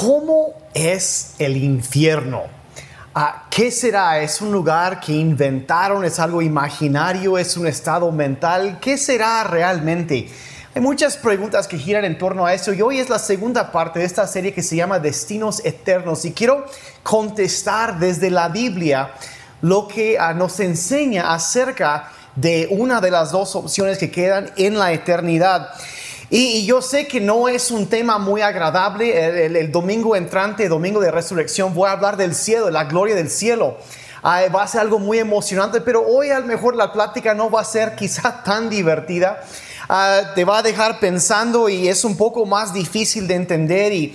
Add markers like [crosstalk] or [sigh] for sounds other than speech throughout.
¿cómo es el infierno? Ah, ¿Qué será? ¿Es un lugar que inventaron? ¿Es algo imaginario? ¿Es un estado mental? ¿Qué será realmente? Hay muchas preguntas que giran en torno a eso y hoy es la segunda parte de esta serie que se llama Destinos Eternos y quiero contestar desde la Biblia lo que ah, nos enseña acerca de una de las dos opciones que quedan en la eternidad. Y, yo sé que no es un tema muy agradable. El, domingo entrante, domingo de resurrección, voy a hablar del cielo, de la gloria del cielo. Ah, va a ser algo muy emocionante, pero hoy a lo mejor la plática no va a ser quizá [laughs] tan divertida. Ah, te va a dejar pensando y es un poco más difícil de entender. y,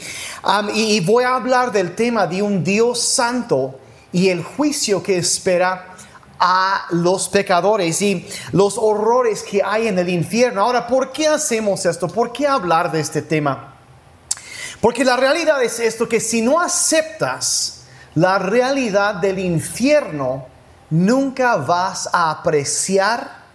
y voy a hablar del tema de un Dios santo y el juicio que espera a los pecadores y los horrores que hay en el infierno. Ahora, ¿por qué hacemos esto? ¿Por qué hablar de este tema? Porque la realidad es esto, que si no aceptas la realidad del infierno, nunca vas a apreciar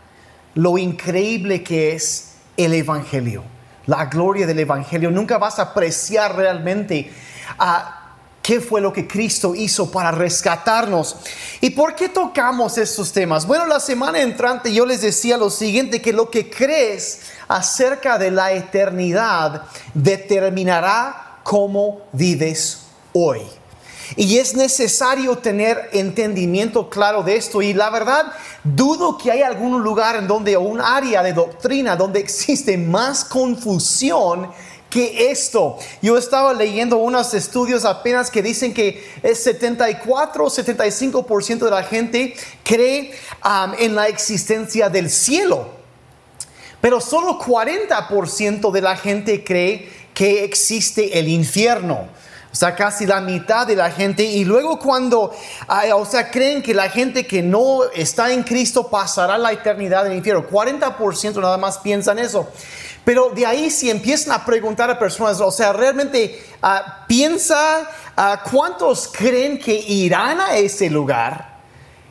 lo increíble que es el Evangelio, la gloria del Evangelio. Nunca vas a apreciar realmente a ¿Qué fue lo que Cristo hizo para rescatarnos? ¿Y por qué tocamos estos temas? Bueno, la semana entrante yo les decía lo siguiente, que lo que crees acerca de la eternidad determinará cómo vives hoy. Y es necesario tener entendimiento claro de esto. Y la verdad, dudo que hay algún lugar en donde, o un área de doctrina donde existe más confusión que esto. Yo estaba leyendo unos estudios apenas que dicen que el 74 o 75% de la gente cree en la existencia del cielo. Pero solo 40% de la gente cree que existe el infierno. O sea, casi la mitad de la gente. Y luego cuando, o sea, creen que la gente que no está en Cristo pasará la eternidad en el infierno. 40% nada más piensan eso. Pero de ahí si empiezan a preguntar a personas, o sea, realmente ah, piensa ah, cuántos creen que irán a ese lugar,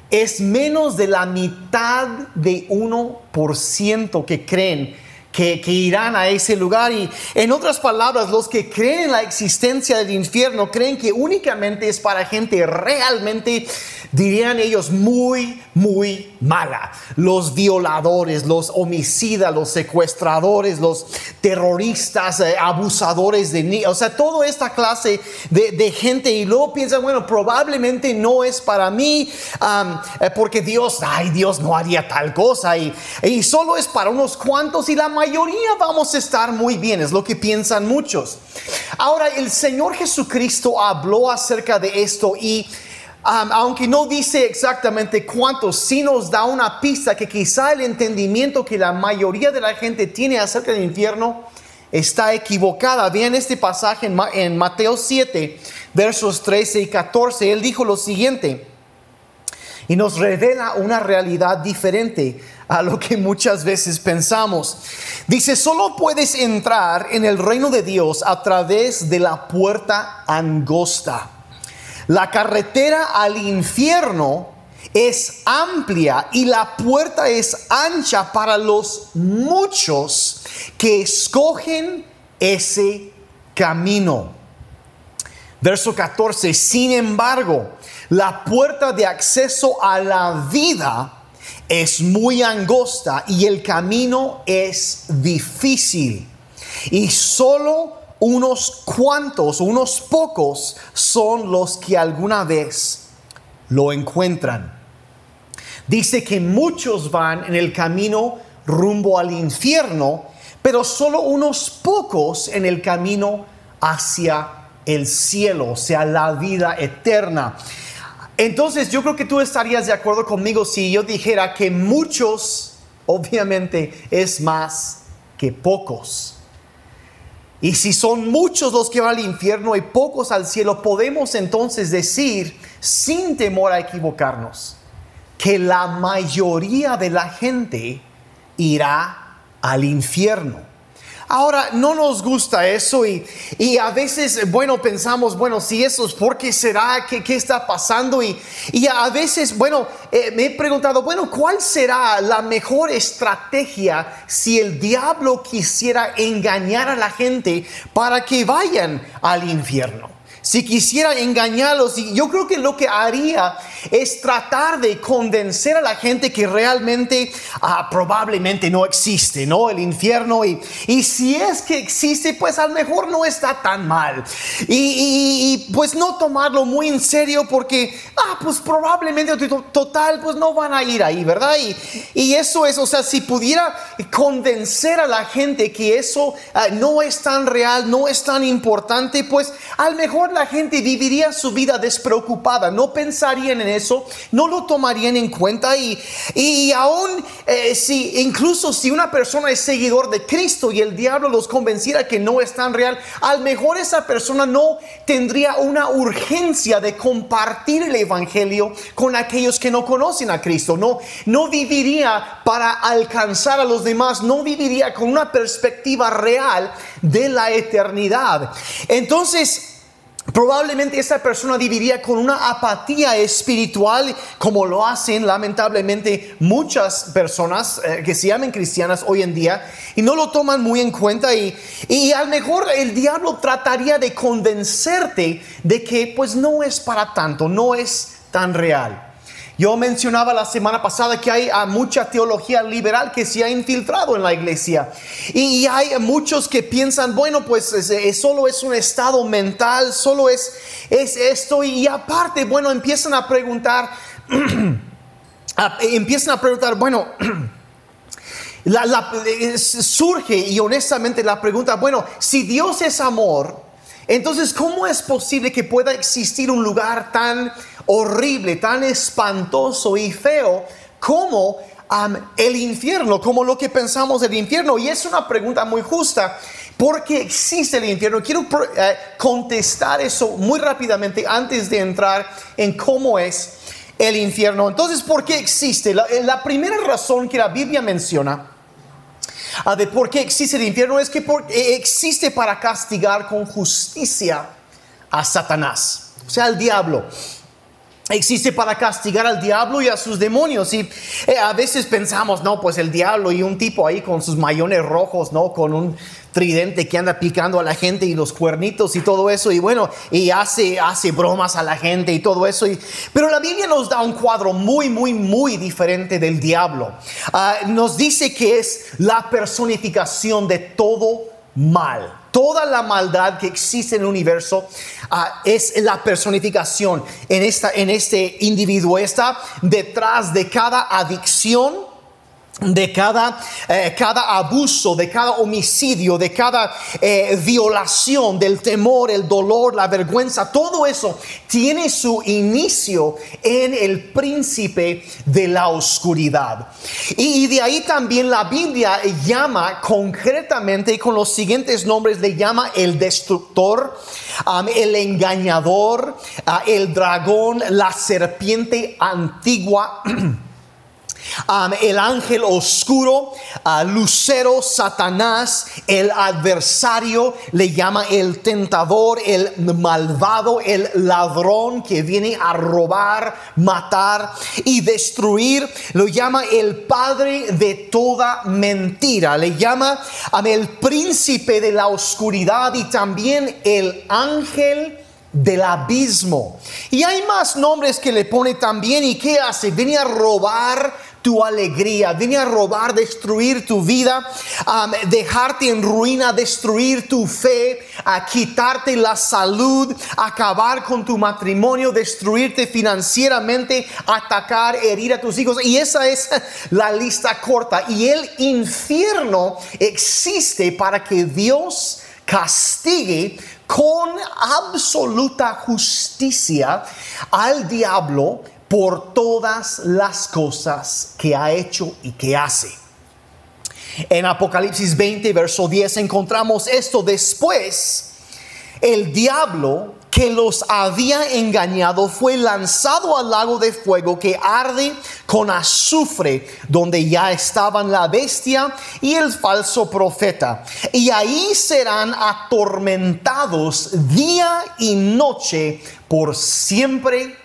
es menos de la mitad de 1% que creen que, irán a ese lugar. Y en otras palabras, los que creen en la existencia del infierno creen que únicamente es para gente realmente, dirían ellos, muy, muy mala. Los violadores, los homicidas, los secuestradores, los terroristas, eh, abusadores de niños, o sea, toda esta clase de, gente. Y luego piensan, bueno, probablemente no es para mí, eh, porque Dios, ay, Dios no haría tal cosa. Y, y solo es para unos cuantos y la mayoría vamos a estar muy bien, es lo que piensan muchos. Ahora, el Señor Jesucristo habló acerca de esto y um, aunque no dice exactamente cuántos, sí nos da una pista que quizá el entendimiento que la mayoría de la gente tiene acerca del infierno está equivocada. Vean este pasaje en, en Mateo 7, versos 13 y 14. Él dijo lo siguiente y nos revela una realidad diferente a lo que muchas veces pensamos. Dice, solo puedes entrar en el reino de Dios a través de la puerta angosta. La carretera al infierno es amplia y la puerta es ancha para los muchos que escogen ese camino. Verso 14, sin embargo, la puerta de acceso a la vida es muy angosta y el camino es difícil. Y solo unos cuantos, unos pocos son los que alguna vez lo encuentran. Dice que muchos van en el camino rumbo al infierno, pero solo unos pocos en el camino hacia el cielo, o sea, la vida eterna. Entonces yo creo que tú estarías de acuerdo conmigo si yo dijera que muchos, obviamente, es más que pocos. Y si son muchos los que van al infierno y pocos al cielo, podemos entonces decir, sin temor a equivocarnos, que la mayoría de la gente irá al infierno. Ahora, no nos gusta eso y, y a veces, bueno, pensamos, bueno, si eso es, ¿por qué será? ¿Qué, qué está pasando? Y, y a veces, bueno, eh, me he preguntado, bueno, ¿cuál será la mejor estrategia si el diablo quisiera engañar a la gente para que vayan al infierno? Si quisiera engañarlos, y yo creo que lo que haría es tratar de convencer a la gente que realmente ah, probablemente no existe, ¿no? El infierno, y, y, si es que existe, pues a lo mejor no está tan mal. Y, pues no tomarlo muy en serio porque, ah, pues probablemente total, pues no van a ir ahí, ¿verdad? Y, y eso es, o sea, si pudiera convencer a la gente que eso ah, no es tan real, no es tan importante, pues a lo mejor la gente viviría su vida despreocupada, no pensarían en eso, no lo tomarían en cuenta y, y aún eh, si incluso si una persona es seguidor de Cristo y el diablo los convenciera que no es tan real, a lo mejor esa persona no tendría una urgencia de compartir el evangelio con aquellos que no conocen a Cristo, no, no viviría para alcanzar a los demás, no viviría con una perspectiva real de la eternidad. Entonces, Probablemente esa persona viviría con una apatía espiritual, como lo hacen lamentablemente muchas personas eh, que se llaman cristianas hoy en día, y no lo toman muy en cuenta. Y, y a lo mejor el diablo trataría de convencerte de que pues no es para tanto, no es tan real. Yo mencionaba la semana pasada que hay mucha teología liberal que se ha infiltrado en la iglesia. Y, hay muchos que piensan, bueno, pues solo es un estado mental, solo es, es esto. Y aparte, bueno, empiezan a preguntar, [clears throat] empiezan a preguntar, bueno, [clears throat] surge y honestamente la pregunta, bueno, si Dios es amor, entonces, ¿cómo es posible que pueda existir un lugar tan horrible, tan espantoso y feo como el infierno, como lo que pensamos del infierno. Y es una pregunta muy justa. ¿Por qué existe el infierno? Quiero eh, contestar eso muy rápidamente antes de entrar en cómo es el infierno. Entonces, ¿por qué existe? La, eh, la primera razón que la Biblia menciona ah, de por qué existe el infierno es que eh, existe para castigar con justicia a Satanás, o sea, al diablo existe para castigar al diablo y a sus demonios. Y eh, a veces pensamos, no, pues el diablo y un tipo ahí con sus mayones rojos, ¿no? Con un tridente que anda picando a la gente y los cuernitos y todo eso. Y bueno, y hace, hace bromas a la gente y todo eso. Y, pero la Biblia nos da un cuadro muy, muy, muy diferente del diablo. Ah, nos dice que es la personificación de todo mal. Toda la maldad que existe en el universo ah, es la personificación en, esta, en este individuo. Está detrás de cada adicción, de cada, eh, cada abuso, de cada homicidio, de cada eh, violación, del temor, el dolor, la vergüenza, todo eso tiene su inicio en el príncipe de la oscuridad. Y, de ahí también la Biblia llama concretamente con los siguientes nombres, le llama el destructor, el engañador, el dragón, la serpiente antigua. [clears throat] el ángel oscuro, Lucero, Satanás, el adversario, le llama el tentador, el malvado, el ladrón que viene a robar, matar y destruir. Lo llama el padre de toda mentira. Le llama el príncipe de la oscuridad y también el ángel del abismo. Y hay más nombres que le pone también. ¿Y qué hace? Viene a robar tu alegría, viene a robar, destruir tu vida, dejarte en ruina, destruir tu fe, a quitarte la salud, acabar con tu matrimonio, destruirte financieramente, atacar, herir a tus hijos. Y esa es [laughs] la lista corta. Y el infierno existe para que Dios castigue con absoluta justicia al diablo por todas las cosas que ha hecho y que hace. En Apocalipsis 20, verso 10 encontramos esto. Después, el diablo que los había engañado fue lanzado al lago de fuego que arde con azufre, donde ya estaban la bestia y el falso profeta. Y ahí serán atormentados día y noche por siempre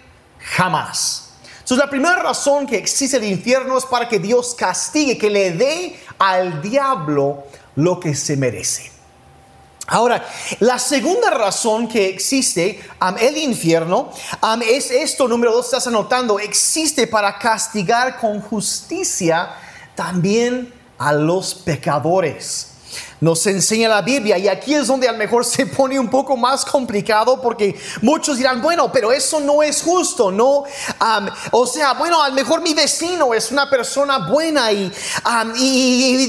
jamás. Entonces la primera razón que existe el infierno es para que Dios castigue, que le dé al diablo lo que se merece. Ahora, la segunda razón que existe el infierno es esto, número dos, estás anotando, existe para castigar con justicia también a los pecadores nos enseña la Biblia. Y aquí es donde a lo mejor se pone un poco más complicado porque muchos dirán, bueno, pero eso no es justo, ¿no? o sea, bueno, a lo mejor mi vecino es una persona buena y,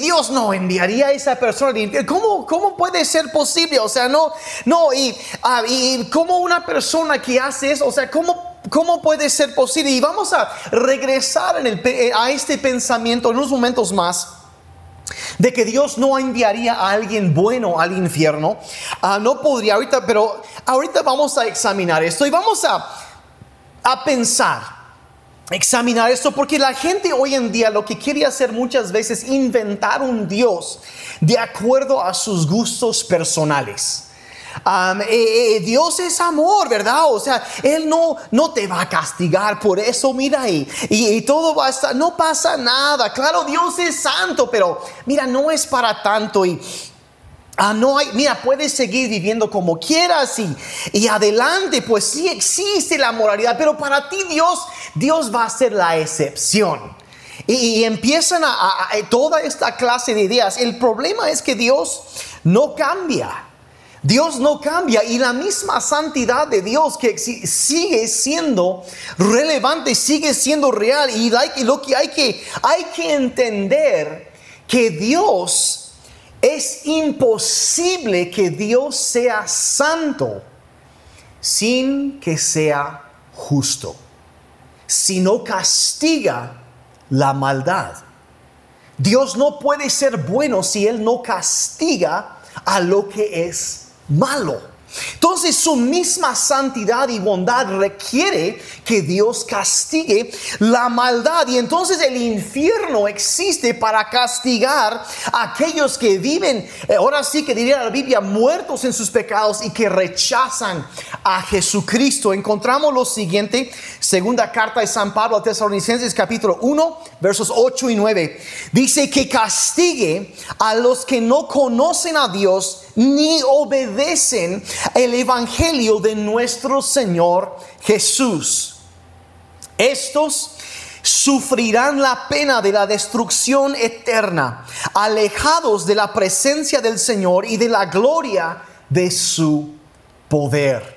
Dios no enviaría a esa persona. ¿Cómo, ¿Cómo puede ser posible? O sea, no, no, y, y cómo una persona que hace eso, o sea, ¿cómo ¿Cómo puede ser posible? Y vamos a regresar el, a este pensamiento en unos momentos más de que Dios no enviaría a alguien bueno al infierno. Ah, no podría ahorita, pero ahorita vamos a examinar esto y vamos a, a pensar, examinar esto, porque la gente hoy en día lo que quiere hacer muchas veces es inventar un Dios de acuerdo a sus gustos personales. Eh, eh, Dios es amor, ¿verdad? O sea, Él no, no te va a castigar por eso, mira, y, y, todo va a estar, no pasa nada. Claro, Dios es santo, pero mira, no es para tanto y... Ah, no hay, mira, puedes seguir viviendo como quieras y, y adelante, pues sí existe la moralidad, pero para ti Dios, Dios va a ser la excepción. Y, empiezan a, toda esta clase de ideas. El problema es que Dios no cambia. Dios no cambia y la misma santidad de Dios que sigue siendo relevante, sigue siendo real. Y lo que hay que, hay que entender que Dios es imposible que Dios sea santo sin que sea justo, si no castiga la maldad. Dios no puede ser bueno si Él no castiga a lo que es malo. Entonces su misma santidad y bondad requiere que Dios castigue la maldad. Y entonces el infierno existe para castigar a aquellos que viven, eh, ahora sí que diría la Biblia, muertos en sus pecados y que rechazan a Jesucristo. Encontramos lo siguiente, segunda carta de San Pablo a Tesalonicenses capítulo 1, versos 8 y 9. Dice que castigue a los que no conocen a Dios ni obedecen el Evangelio de nuestro Señor Jesús. Estos sufrirán la pena de la destrucción eterna, alejados de la presencia del Señor y de la gloria de su poder.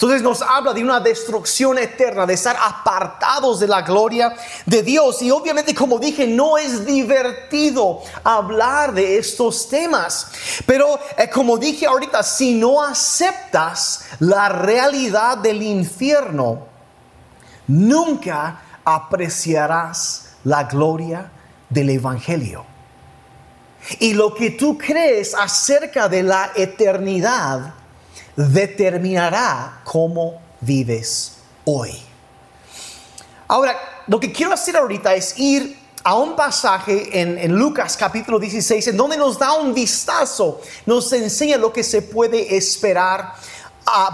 Entonces nos habla de una destrucción eterna, de estar apartados de la gloria de Dios. Y obviamente, como dije, no es divertido hablar de estos temas. Pero eh, como dije ahorita, si no aceptas la realidad del infierno, nunca apreciarás la gloria del Evangelio. Y lo que tú crees acerca de la eternidad, determinará cómo vives hoy. Ahora, lo que quiero hacer ahorita es ir a un pasaje en, en, Lucas capítulo 16, en donde nos da un vistazo, nos enseña lo que se puede esperar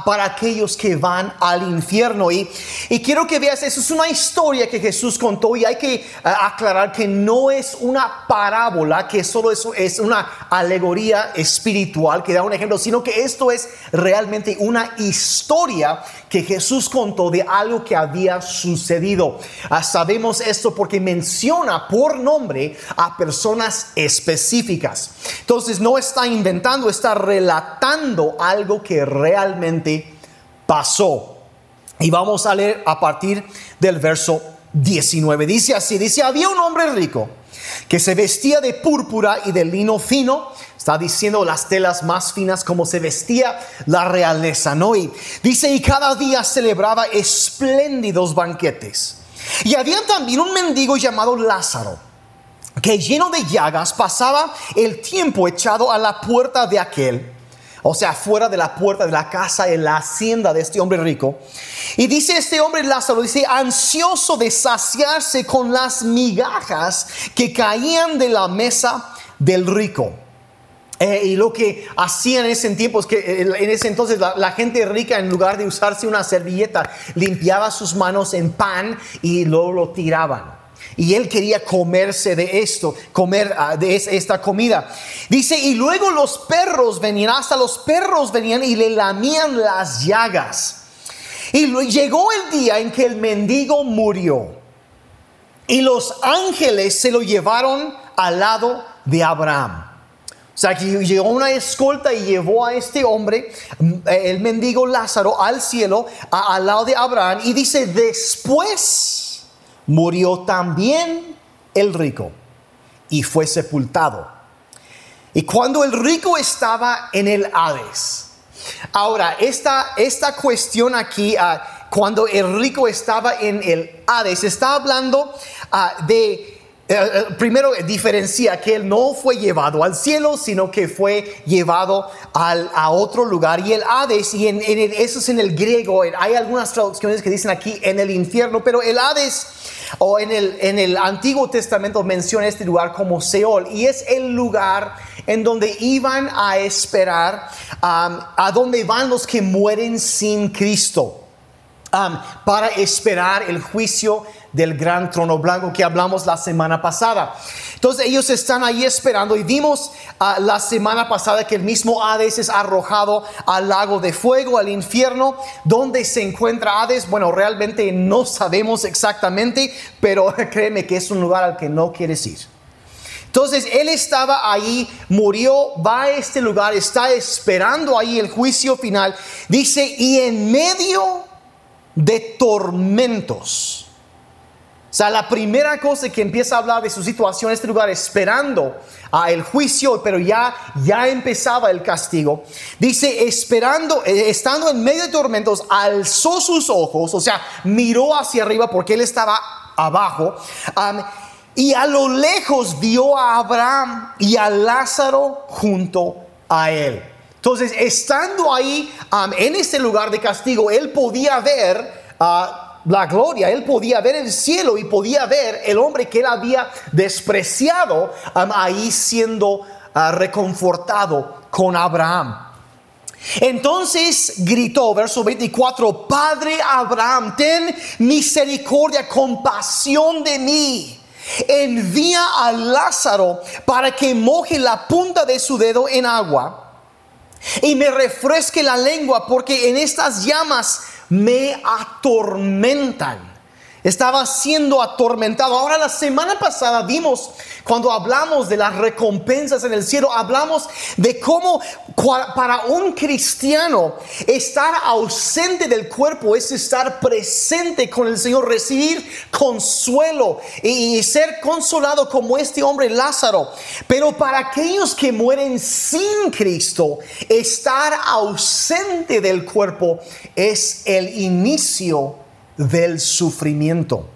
para aquellos que van al infierno. Y, y, quiero que veas, eso es una historia que Jesús contó y hay que eh, aclarar que no es una parábola, que solo es, es una alegoría espiritual que da un ejemplo, sino que esto es realmente una historia que Jesús contó de algo que había sucedido. Ah, sabemos esto porque menciona por nombre a personas específicas. Entonces no está inventando, está relatando algo que realmente pasó. Y vamos a leer a partir del verso 19. Dice así, dice, había un hombre rico que se vestía de púrpura y de lino fino Está diciendo las telas más finas como se vestía la realeza, ¿no? Y dice, y cada día celebraba espléndidos banquetes. Y había también un mendigo llamado Lázaro, que lleno de llagas pasaba el tiempo echado a la puerta de aquel o sea, fuera de la puerta de la casa, en la hacienda de este hombre rico. Y dice este hombre Lázaro, dice, ansioso de saciarse con las migajas que caían de la mesa del rico. Eh, y lo que hacían en ese tiempo es que en ese entonces la, gente rica en lugar de usarse una servilleta limpiaba sus manos en pan y luego lo tiraban. Y él quería comerse de esto, comer ah, de esta comida. Dice, y luego los perros venían, hasta los perros venían y le lamían las llagas. Y llegó el día en que el mendigo murió. Y los ángeles se lo llevaron al lado de Abraham. O sea, que llegó una escolta y llevó a este hombre, mm, el mendigo Lázaro, al cielo, al lado de Abraham. Y dice, después murió también el rico y fue sepultado. Y cuando el rico estaba en el Hades. Ahora, esta, esta cuestión aquí, ah, cuando el rico estaba en el Hades, está hablando ah, de eh, eh, primero diferencia que él no fue llevado al cielo, sino que fue llevado al, a otro lugar. Y el Hades, y en, eso es en el griego, hay algunas traducciones que dicen aquí en el infierno, pero el Hades o en el, en el Antiguo Testamento menciona este lugar como Seol y es el lugar en donde iban a esperar, a donde van los que mueren sin Cristo. para esperar el juicio del gran trono blanco que hablamos la semana pasada. Entonces ellos están ahí esperando y vimos ah, la semana pasada que el mismo Hades es arrojado al lago de fuego, al infierno. ¿Dónde se encuentra Hades? Bueno, realmente no sabemos exactamente, pero [laughs] créeme que es un lugar al que no quieres ir. Entonces él estaba ahí, murió, va a este lugar, está esperando ahí el juicio final. Dice, y en medio de tormentos sea, la primera cosa que empieza a hablar de su situación en este lugar, esperando a el juicio, pero ya, ya empezaba el castigo. Dice, esperando, eh, estando en medio de tormentos, alzó sus ojos, o sea, miró hacia arriba porque él estaba abajo. y a lo lejos vio a Abraham y a Lázaro junto a él. Entonces, estando ahí en este lugar de castigo, él podía ver a la gloria, él podía ver el cielo y podía ver el hombre que él había despreciado ahí siendo ah, reconfortado con Abraham. Entonces gritó, verso 24, Padre Abraham, ten misericordia, compasión de mí. Envía a Lázaro para que moje la punta de su dedo en agua y me refresque la lengua, porque en estas llamas me atormentan. Estaba siendo atormentado. Ahora la semana pasada vimos, cuando hablamos de las recompensas en el cielo, hablamos de cómo para un cristiano estar ausente del cuerpo es estar presente con el Señor, recibir consuelo y, ser consolado como este hombre Lázaro. Pero para aquellos que mueren sin Cristo, estar ausente del cuerpo es el inicio del sufrimiento.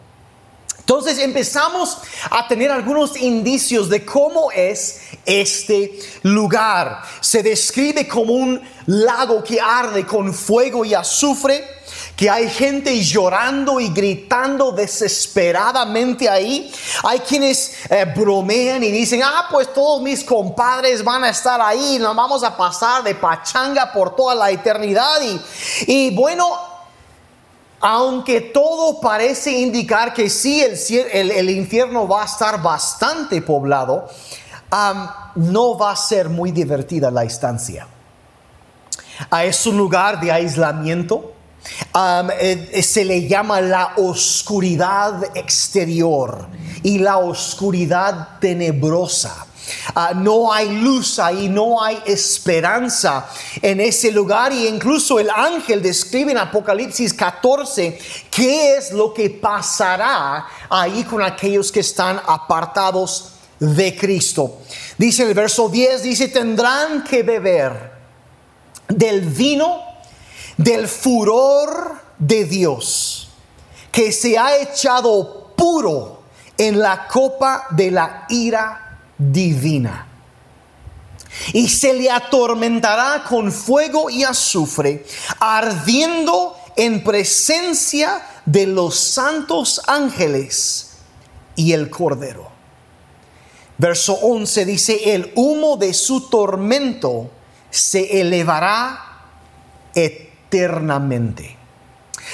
Entonces empezamos a tener algunos indicios de cómo es este lugar. Se describe como un lago que arde con fuego y azufre, que hay gente llorando y gritando desesperadamente ahí. Hay quienes eh, bromean y dicen, ah, pues todos mis compadres van a estar ahí, nos vamos a pasar de pachanga por toda la eternidad. Y, y bueno, aunque todo parece indicar que sí, el, infierno va a estar bastante poblado, no va a ser muy divertida la estancia. Ah, es un lugar de aislamiento. Eh, eh, se le llama la oscuridad exterior y la oscuridad tenebrosa. Ah, no hay luz ahí, no hay esperanza en ese lugar. Y incluso el ángel describe en Apocalipsis 14 qué es lo que pasará ahí con aquellos que están apartados de Cristo. Dice el verso 10, dice, tendrán que beber del vino del furor de Dios, que se ha echado puro en la copa de la ira divina. y se le atormentará con fuego y azufre, ardiendo en presencia de los santos ángeles y el Cordero. Verso 11 dice, el humo de su tormento se elevará eternamente.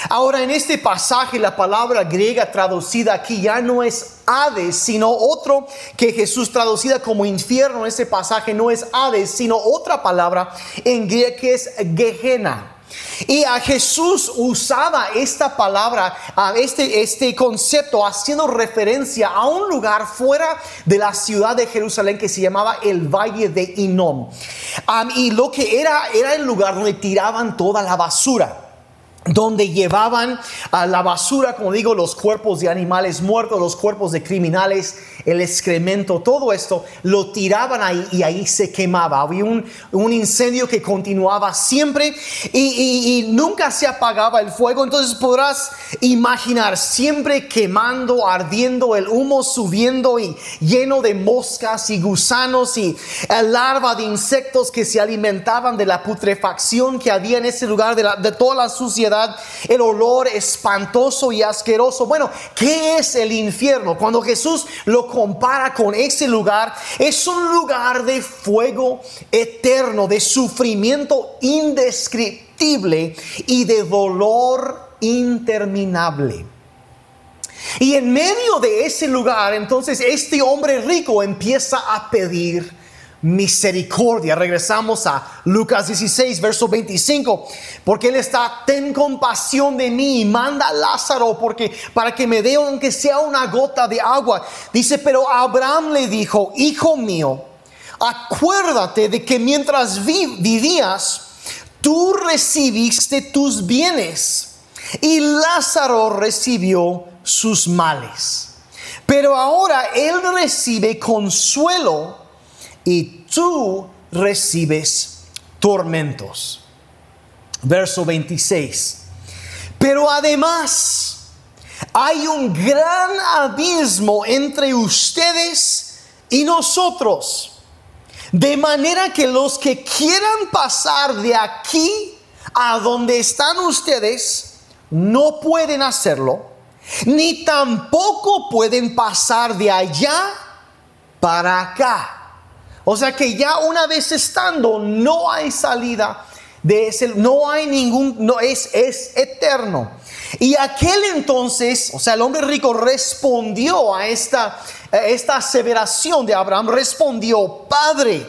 Ahora en este pasaje la palabra griega traducida aquí ya no es Hades, sino otro que Jesús traducida como infierno en este pasaje no es Hades, sino otra palabra en griego que es Gehenna. Y a Jesús usaba esta palabra, a este, este concepto, haciendo referencia a un lugar fuera de la ciudad de Jerusalén que se llamaba el Valle de Inom. y lo que era, era el lugar donde tiraban toda la basura donde llevaban a la basura, como digo, los cuerpos de animales muertos, los cuerpos de criminales, el excremento, todo esto, lo tiraban ahí y ahí se quemaba. Había un, incendio que continuaba siempre y, nunca se apagaba el fuego. Entonces podrás imaginar siempre quemando, ardiendo, el humo subiendo y lleno de moscas y gusanos y larva de insectos que se alimentaban de la putrefacción que había en ese lugar, de toda la suciedad, el olor espantoso y asqueroso. Bueno, ¿qué es el infierno? Cuando Jesús lo compara con ese lugar, es un lugar de fuego eterno, de sufrimiento indescriptible y de dolor interminable. Y en medio de ese lugar, entonces este hombre rico empieza a pedir misericordia. Regresamos a Lucas 16, verso 25, porque él está, ten compasión de mí manda a Lázaro porque para que me dé aunque sea una gota de agua. Dice, pero Abraham le dijo, hijo mío, acuérdate de que mientras vivías, tú recibiste tus bienes y Lázaro recibió sus males. Pero ahora él recibe consuelo y tú recibes tormentos. Verso 26. Pero además hay un gran abismo entre ustedes y nosotros. De manera que los que quieran pasar de aquí a donde están ustedes, no pueden hacerlo, ni tampoco pueden pasar de allá para acá. O sea que ya una vez estando, no hay salida de ese, no hay ningún, no es, es eterno. Y aquel entonces, o sea, el hombre rico respondió a esta, a esta aseveración de Abraham, respondió, Padre,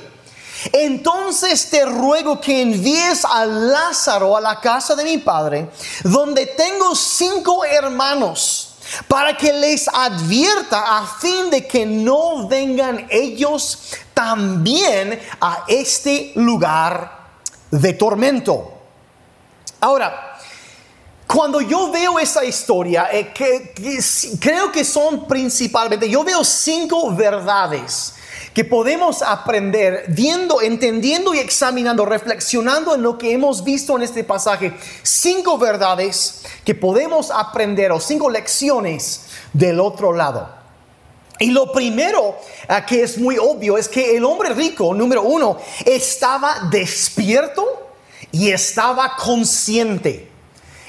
entonces te ruego que envíes a Lázaro a la casa de mi padre, donde tengo cinco hermanos para que les advierta a fin de que no vengan ellos también a este lugar de tormento. Ahora, cuando yo veo esa historia, eh, creo que son principalmente, yo veo cinco verdades que podemos aprender viendo, entendiendo y examinando, reflexionando en lo que hemos visto en este pasaje. Cinco verdades que podemos aprender o cinco lecciones del otro lado. Y lo primero ah, que es muy obvio es que el hombre rico, número uno, estaba despierto y estaba consciente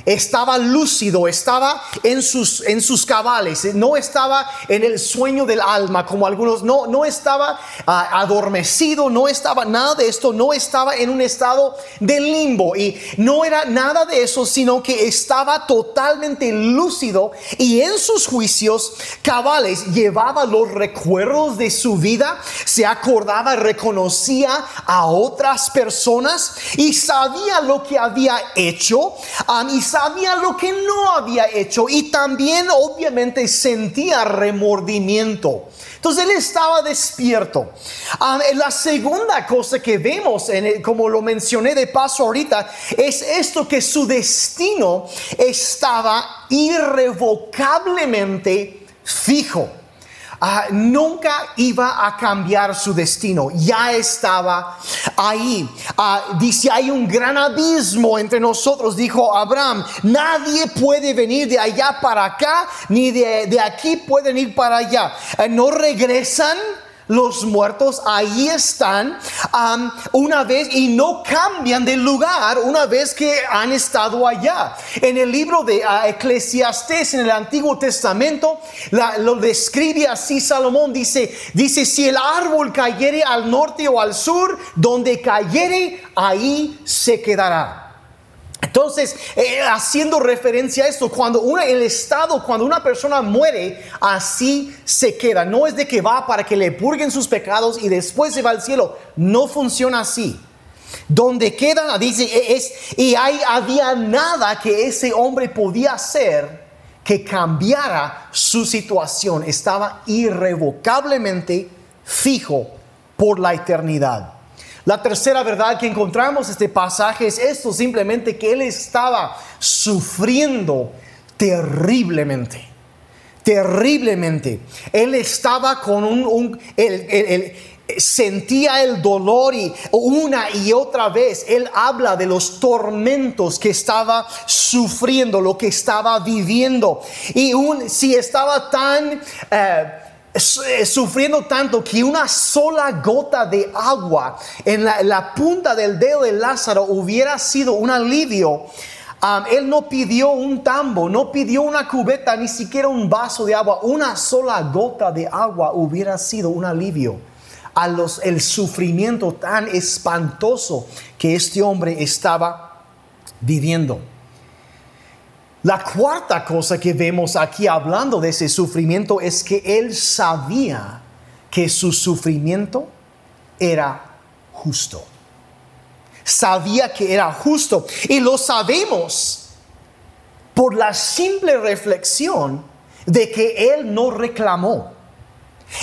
estaba lúcido, estaba en sus, en sus cabales, no estaba en el sueño del alma como algunos, no, no estaba ah, adormecido, no estaba nada de esto, no estaba en un estado de limbo. Y no era nada de eso, sino que estaba totalmente lúcido y en sus juicios cabales llevaba los recuerdos de su vida, se acordaba, reconocía a otras personas y sabía lo que había hecho y sabía lo que no había hecho y también obviamente sentía remordimiento. Entonces él estaba despierto. Ah, la segunda cosa que vemos, como lo mencioné de paso ahorita, es esto que su destino estaba irrevocablemente fijo. Ah, nunca iba a cambiar su destino, ya estaba ahí. Ah, dice, hay un gran abismo entre nosotros, dijo Abraham, nadie puede venir de allá para acá, ni de, aquí pueden ir para allá. Eh, no regresan los muertos ahí están una vez y no cambian de lugar una vez que han estado allá. En el libro de uh, Eclesiastés en el Antiguo Testamento lo describe así Salomón, dice, dice, si el árbol cayere al norte o al sur, donde cayere, ahí se quedará. Entonces, eh, haciendo referencia a esto, cuando una, el estado, cuando una persona muere, así se queda. No es de que va para que le purguen sus pecados y después se va al cielo. No funciona así. Donde quedan, dice, e, es, y ahí había nada que ese hombre podía hacer que cambiara su situación. Estaba irrevocablemente fijo por la eternidad. La tercera verdad que encontramos en este pasaje es esto, simplemente que él estaba sufriendo terriblemente. Terriblemente. Él estaba con un... sentía el dolor y una y otra vez él habla de los tormentos que estaba sufriendo, lo que estaba viviendo. Y un, si estaba tan... Eh, sufriendo tanto que una sola gota de agua en la, punta del dedo de Lázaro hubiera sido un alivio. él no pidió un tambo, no pidió una cubeta, ni siquiera un vaso de agua. Una sola gota de agua hubiera sido un alivio a los, el sufrimiento tan espantoso que este hombre estaba viviendo. La cuarta cosa que vemos aquí hablando de ese sufrimiento es que él sabía que su sufrimiento era justo. Sabía que era justo. Y lo sabemos por la simple reflexión de que él no reclamó.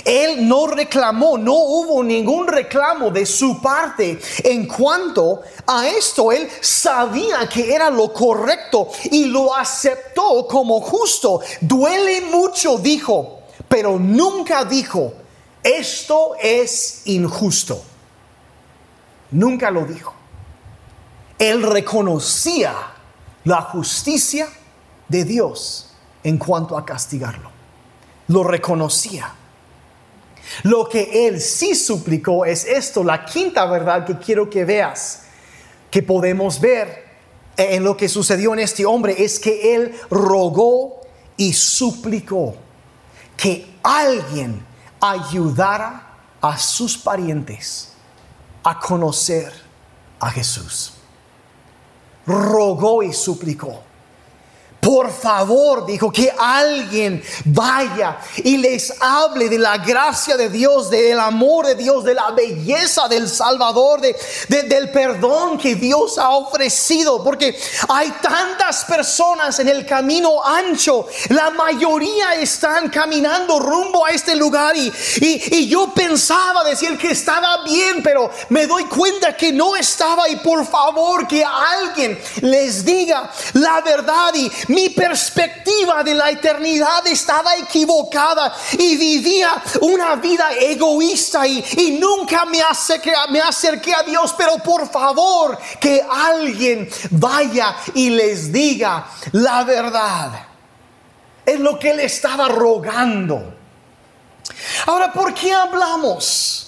Él no reclamó, no hubo ningún reclamo de su parte en cuanto a esto. Él sabía que era lo correcto y lo aceptó como justo. Duele mucho, dijo, pero nunca dijo, esto es injusto. Nunca lo dijo. Él reconocía la justicia de Dios en cuanto a castigarlo. Lo reconocía. Lo que él sí suplicó es esto, la quinta verdad que quiero que veas, que podemos ver en lo que sucedió en este hombre, es que él rogó y suplicó que alguien ayudara a sus parientes a conocer a Jesús. Rogó y suplicó. Por favor, dijo, que alguien vaya y les hable de la gracia de Dios, del amor de Dios, de la belleza del Salvador, de, del perdón que Dios ha ofrecido. Porque hay tantas personas en el camino ancho. La mayoría están caminando rumbo a este lugar. Y, y yo pensaba decir que estaba bien, pero me doy cuenta que no estaba. Y por favor, que alguien les diga la verdad. Y mi perspectiva de la eternidad estaba equivocada y vivía una vida egoísta y, nunca me acerqué, me acerqué a Dios, pero por favor que alguien vaya y les diga la verdad. Es lo que él estaba rogando. Ahora, ¿por qué hablamos?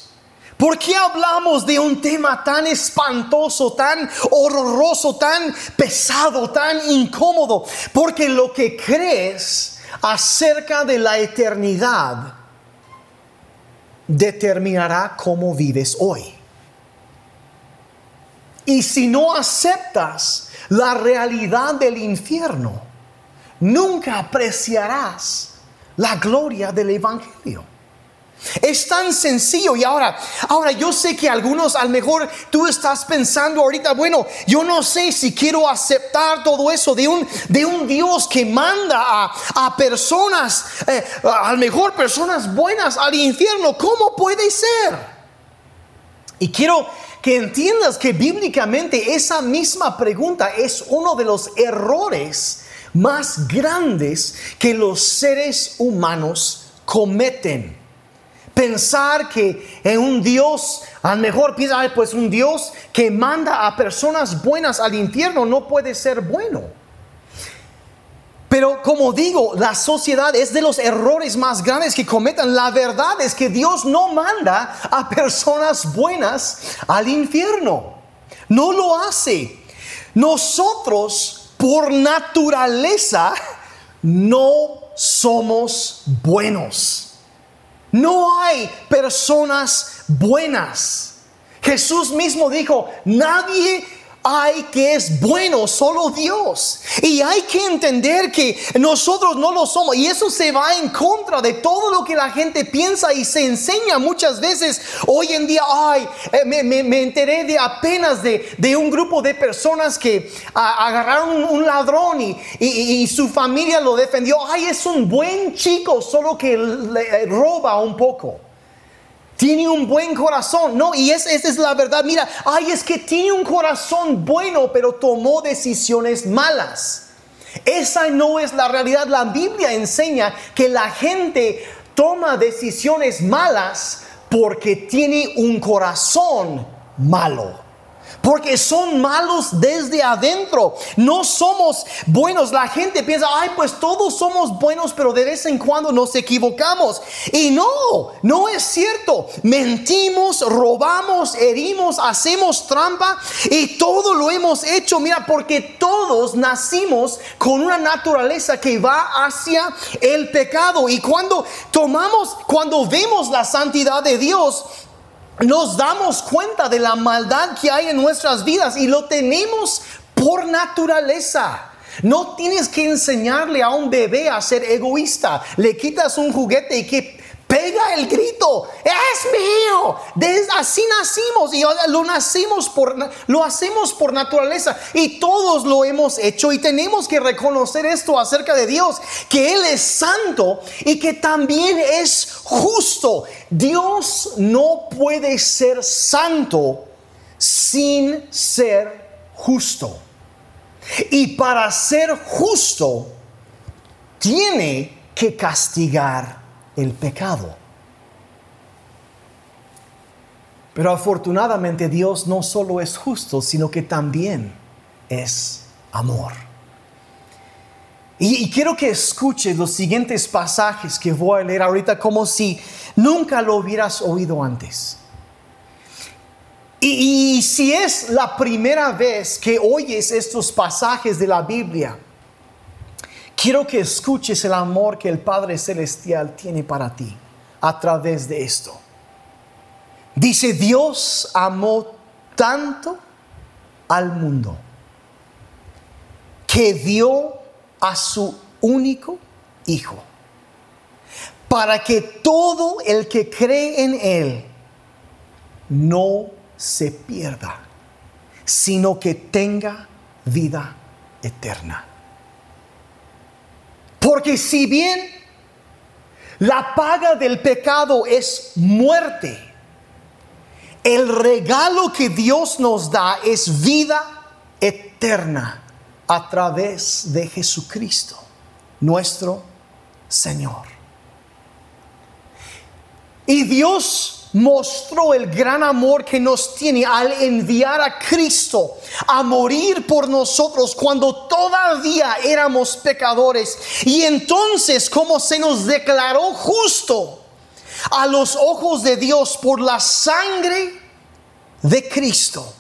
¿Por qué hablamos de un tema tan espantoso, tan horroroso, tan pesado, tan incómodo? Porque lo que crees acerca de la eternidad determinará cómo vives hoy. Y si no aceptas la realidad del infierno, nunca apreciarás la gloria del Evangelio. Es tan sencillo. Y ahora, ahora yo sé que algunos, a lo mejor tú estás pensando ahorita, bueno, yo no sé si quiero aceptar todo eso de un, de un Dios que manda a, personas, eh, a lo mejor personas buenas al infierno, ¿cómo puede ser? Y quiero que entiendas que bíblicamente esa misma pregunta es uno de los errores más grandes que los seres humanos cometen pensar que en un Dios, a lo mejor piensa, pues un Dios que manda a personas buenas al infierno no puede ser bueno. Pero como digo, la sociedad es de los errores más grandes que cometan. La verdad es que Dios no manda a personas buenas al infierno. No lo hace. Nosotros, por naturaleza, no somos buenos. No hay personas buenas. Jesús mismo dijo, nadie hay que es bueno, solo Dios. Y hay que entender que nosotros no lo somos. Y eso se va en contra de todo lo que la gente piensa y se enseña muchas veces. Hoy en día, ay, eh, me, enteré de apenas de, un grupo de personas que agarraron un, ladrón y, y, su familia lo defendió. Ay, es un buen chico, solo que le roba un poco. Tiene un buen corazón. No, y esa, es la verdad. Mira, ay, es que tiene un corazón bueno, pero tomó decisiones malas. Esa no es la realidad. La Biblia enseña que la gente toma decisiones malas porque tiene un corazón malo porque son malos desde adentro. No somos buenos. La gente piensa, ay, pues todos somos buenos, pero de vez en cuando nos equivocamos. Y no, no es cierto. Mentimos, robamos, herimos, hacemos trampa y todo lo hemos hecho. Mira, porque todos nacimos con una naturaleza que va hacia el pecado. Y cuando tomamos, cuando vemos la santidad de Dios, nos damos cuenta de la maldad que hay en nuestras vidas y lo tenemos por naturaleza. No tienes que enseñarle a un bebé a ser egoísta. Le quitas un juguete y que pega el grito, es mío. así nacimos y lo nacimos por, lo hacemos por naturaleza y todos lo hemos hecho y tenemos que reconocer esto acerca de Dios, que Él es santo y que también es justo. Dios no puede ser santo sin ser justo. Y para ser justo, tiene que castigar el pecado. Pero afortunadamente Dios no solo es justo, sino que también es amor. Y, quiero que escuches los siguientes pasajes que voy a leer ahorita como si nunca lo hubieras oído antes. y, si es la primera vez que oyes estos pasajes de la Biblia, Quiero que escuches el amor que el Padre Celestial tiene para ti a través de esto. Dice, Dios amó tanto al mundo que dio a su único Hijo, para que todo el que cree en Él no se pierda, sino que tenga vida eterna. Porque si bien la paga del pecado es muerte, el regalo que Dios nos da es vida eterna a través de Jesucristo, nuestro Señor. Y Dios mostró el gran amor que nos tiene al enviar a Cristo a morir por nosotros cuando todavía éramos pecadores. Y entonces, como se nos declaró justo a los ojos de Dios por la sangre de Cristo,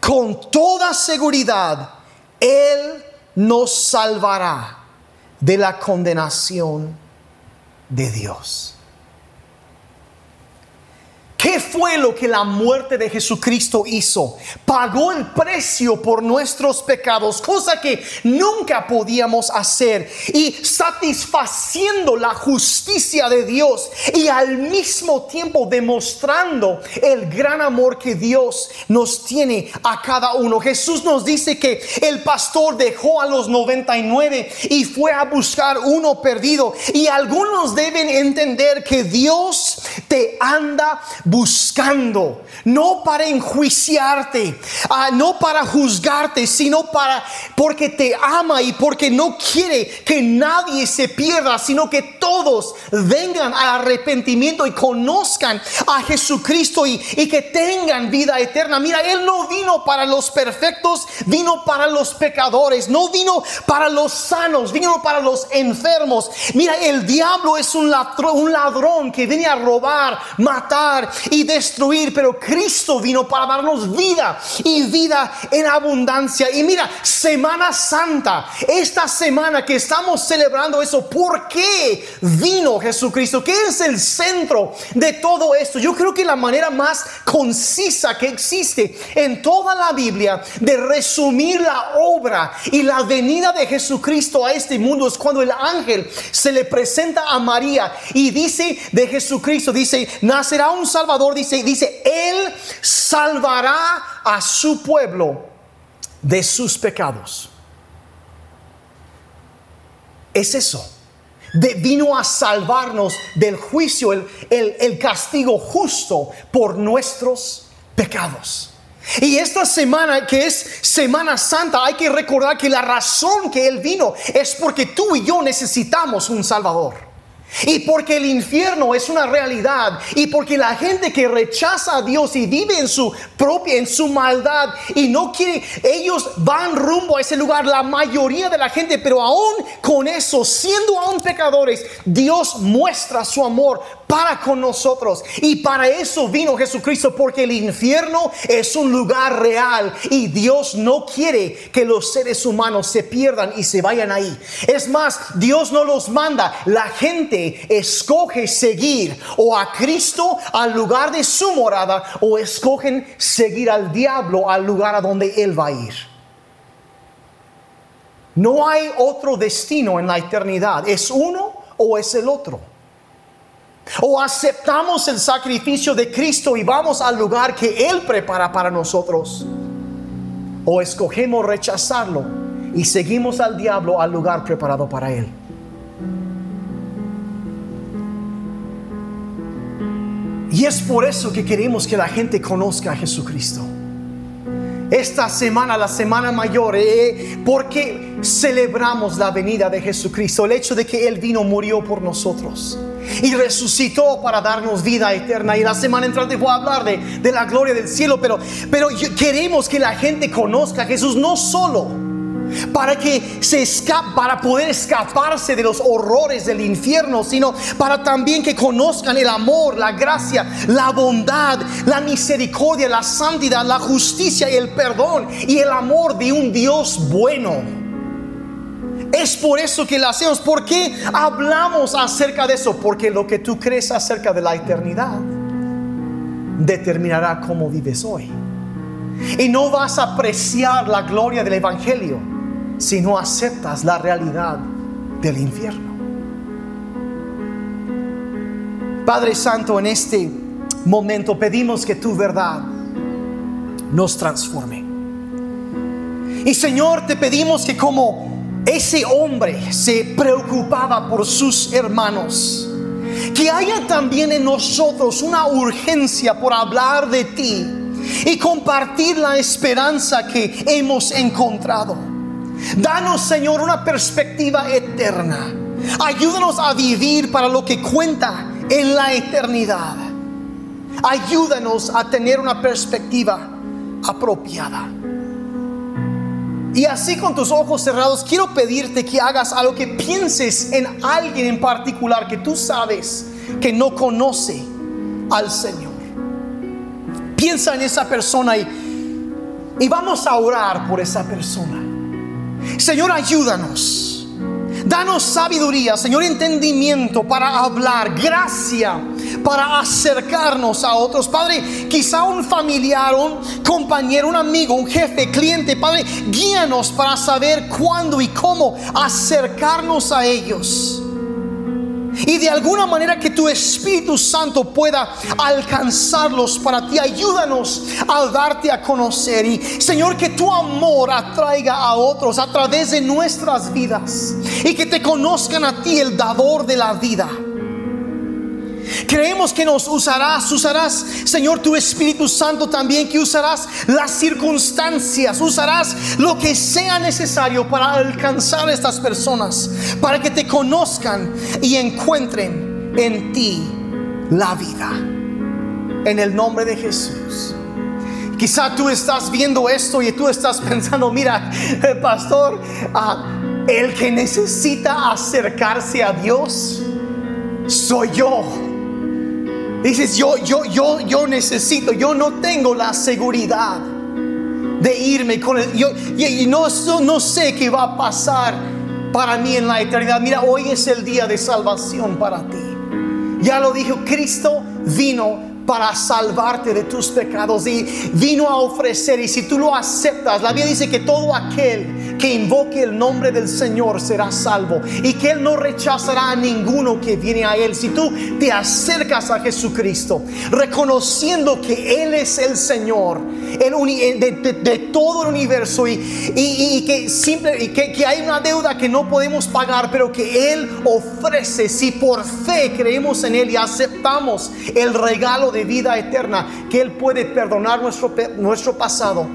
con toda seguridad, Él nos salvará de la condenación de Dios. ¿Qué fue lo que la muerte de Jesucristo hizo? Pagó el precio por nuestros pecados, cosa que nunca podíamos hacer, y satisfaciendo la justicia de Dios y al mismo tiempo demostrando el gran amor que Dios nos tiene a cada uno. Jesús nos dice que el pastor dejó a los 99 y fue a buscar uno perdido, y algunos deben entender que Dios te anda buscando, no para enjuiciarte, ah, no para juzgarte, sino para porque te ama y porque no quiere que nadie se pierda, sino que todos vengan al arrepentimiento y conozcan a Jesucristo y, y que tengan vida eterna. Mira, Él no vino para los perfectos, vino para los pecadores, no vino para los sanos, vino para los enfermos. Mira, el diablo es un ladrón, un ladrón que viene a robar, matar y destruir, pero Cristo vino para darnos vida y vida en abundancia. Y mira, Semana Santa, esta semana que estamos celebrando eso, ¿por qué vino Jesucristo? ¿Qué es el centro de todo esto? Yo creo que la manera más concisa que existe en toda la Biblia de resumir la obra y la venida de Jesucristo a este mundo es cuando el ángel se le presenta a María y dice de Jesucristo, dice, nacerá un Salvador, dice, dice, Él salvará a su pueblo de sus pecados. Es eso. De, vino a salvarnos del juicio, el, el castigo justo por nuestros pecados. Y esta semana, que es Semana Santa, hay que recordar que la razón que Él vino es porque tú y yo necesitamos un Salvador. Y porque el infierno es una realidad y porque la gente que rechaza a Dios y vive en su propia, en su maldad y no quiere, ellos van rumbo a ese lugar, la mayoría de la gente, pero aún con eso, siendo aún pecadores, Dios muestra su amor para con nosotros. Y para eso vino Jesucristo, porque el infierno es un lugar real y Dios no quiere que los seres humanos se pierdan y se vayan ahí. Es más, Dios no los manda, la gente escoge seguir o a Cristo al lugar de su morada o escogen seguir al diablo al lugar a donde Él va a ir. No hay otro destino en la eternidad, es uno o es el otro. O aceptamos el sacrificio de Cristo y vamos al lugar que Él prepara para nosotros. O escogemos rechazarlo y seguimos al diablo al lugar preparado para Él. Y es por eso que queremos que la gente conozca a Jesucristo. Esta semana, la semana mayor, eh, porque celebramos la venida de Jesucristo, el hecho de que Él vino, murió por nosotros y resucitó para darnos vida eterna. Y la semana entrante voy a hablar de, de la gloria del cielo, pero, pero queremos que la gente conozca a Jesús no solo para que se escape, para poder escaparse de los horrores del infierno, sino para también que conozcan el amor, la gracia, la bondad, la misericordia, la santidad, la justicia y el perdón y el amor de un Dios bueno. Es por eso que lo hacemos. ¿Por qué hablamos acerca de eso? Porque lo que tú crees acerca de la eternidad determinará cómo vives hoy. Y no vas a apreciar la gloria del Evangelio si no aceptas la realidad del infierno. Padre Santo, en este momento pedimos que tu verdad nos transforme. Y Señor, te pedimos que como ese hombre se preocupaba por sus hermanos. Que haya también en nosotros una urgencia por hablar de ti y compartir la esperanza que hemos encontrado. Danos, Señor, una perspectiva eterna. Ayúdanos a vivir para lo que cuenta en la eternidad. Ayúdanos a tener una perspectiva apropiada. Y así con tus ojos cerrados, quiero pedirte que hagas algo que pienses en alguien en particular que tú sabes que no conoce al Señor. Piensa en esa persona y, y vamos a orar por esa persona. Señor, ayúdanos. Danos sabiduría, Señor, entendimiento para hablar, gracia para acercarnos a otros. Padre, quizá un familiar, un compañero, un amigo, un jefe, cliente, Padre, guíanos para saber cuándo y cómo acercarnos a ellos. Y de alguna manera que tu Espíritu Santo pueda alcanzarlos para ti. Ayúdanos a darte a conocer. Y Señor, que tu amor atraiga a otros a través de nuestras vidas. Y que te conozcan a ti, el dador de la vida Creemos que nos usarás, usarás, Señor, tu Espíritu Santo también, que usarás las circunstancias, usarás lo que sea necesario para alcanzar a estas personas, para que te conozcan y encuentren en ti la vida. En el nombre de Jesús. Quizá tú estás viendo esto y tú estás pensando, mira, pastor, ah, el que necesita acercarse a Dios soy yo. Dices, yo, yo, yo, yo necesito, yo no tengo la seguridad de irme con él. Yo, y, no, no sé qué va a pasar para mí en la eternidad. Mira, hoy es el día de salvación para ti. Ya lo dijo, Cristo vino para salvarte de tus pecados y vino a ofrecer. Y si tú lo aceptas, la Biblia dice que todo aquel que invoque el nombre del Señor será salvo y que Él no rechazará a ninguno que viene a Él. Si tú te acercas a Jesucristo, reconociendo que Él es el Señor el de, todo el universo y, y, que, simple, que, que hay una deuda que no podemos pagar, pero que Él ofrece si por fe creemos en Él y aceptamos el regalo de vida eterna, que Él puede perdonar nuestro, nuestro pasado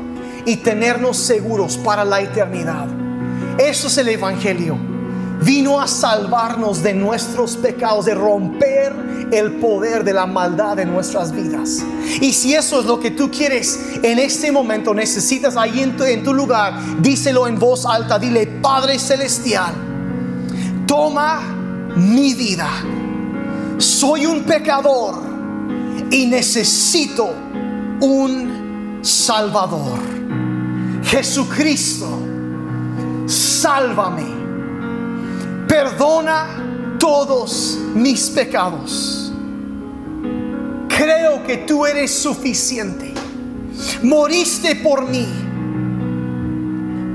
y tenernos seguros para la eternidad. Eso es el Evangelio. Vino a salvarnos de nuestros pecados, de romper el poder de la maldad en nuestras vidas. Y si eso es lo que tú quieres en este momento, necesitas ahí en tu, en tu lugar, díselo en voz alta, dile, Padre Celestial, toma mi vida. Soy un pecador y necesito un Salvador. Jesucristo, sálvame. Perdona todos mis pecados. Creo que tú eres suficiente. Moriste por mí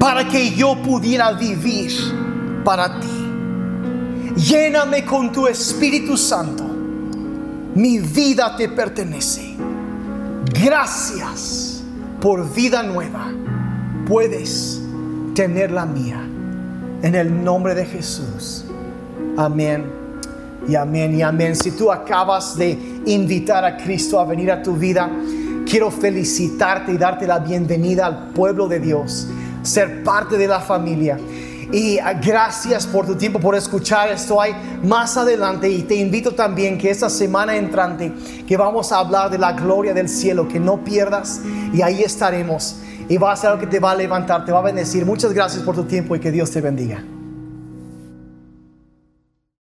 para que yo pudiera vivir para ti. Lléname con tu Espíritu Santo mi vida te pertenece. Gracias por vida nueva. Puedes tener la mía. En el nombre de Jesús. Amén. Y amén y amén. Si tú acabas de invitar a Cristo a venir a tu vida, quiero felicitarte y darte la bienvenida al pueblo de Dios, ser parte de la familia. Y ah, gracias por tu tiempo, por escuchar esto. Hay más adelante y te invito también que esta semana entrante que vamos a hablar de la gloria del cielo, que no pierdas y ahí estaremos. Y va a ser algo que te va a levantar, te va a bendecir. Muchas gracias por tu tiempo y que Dios te bendiga.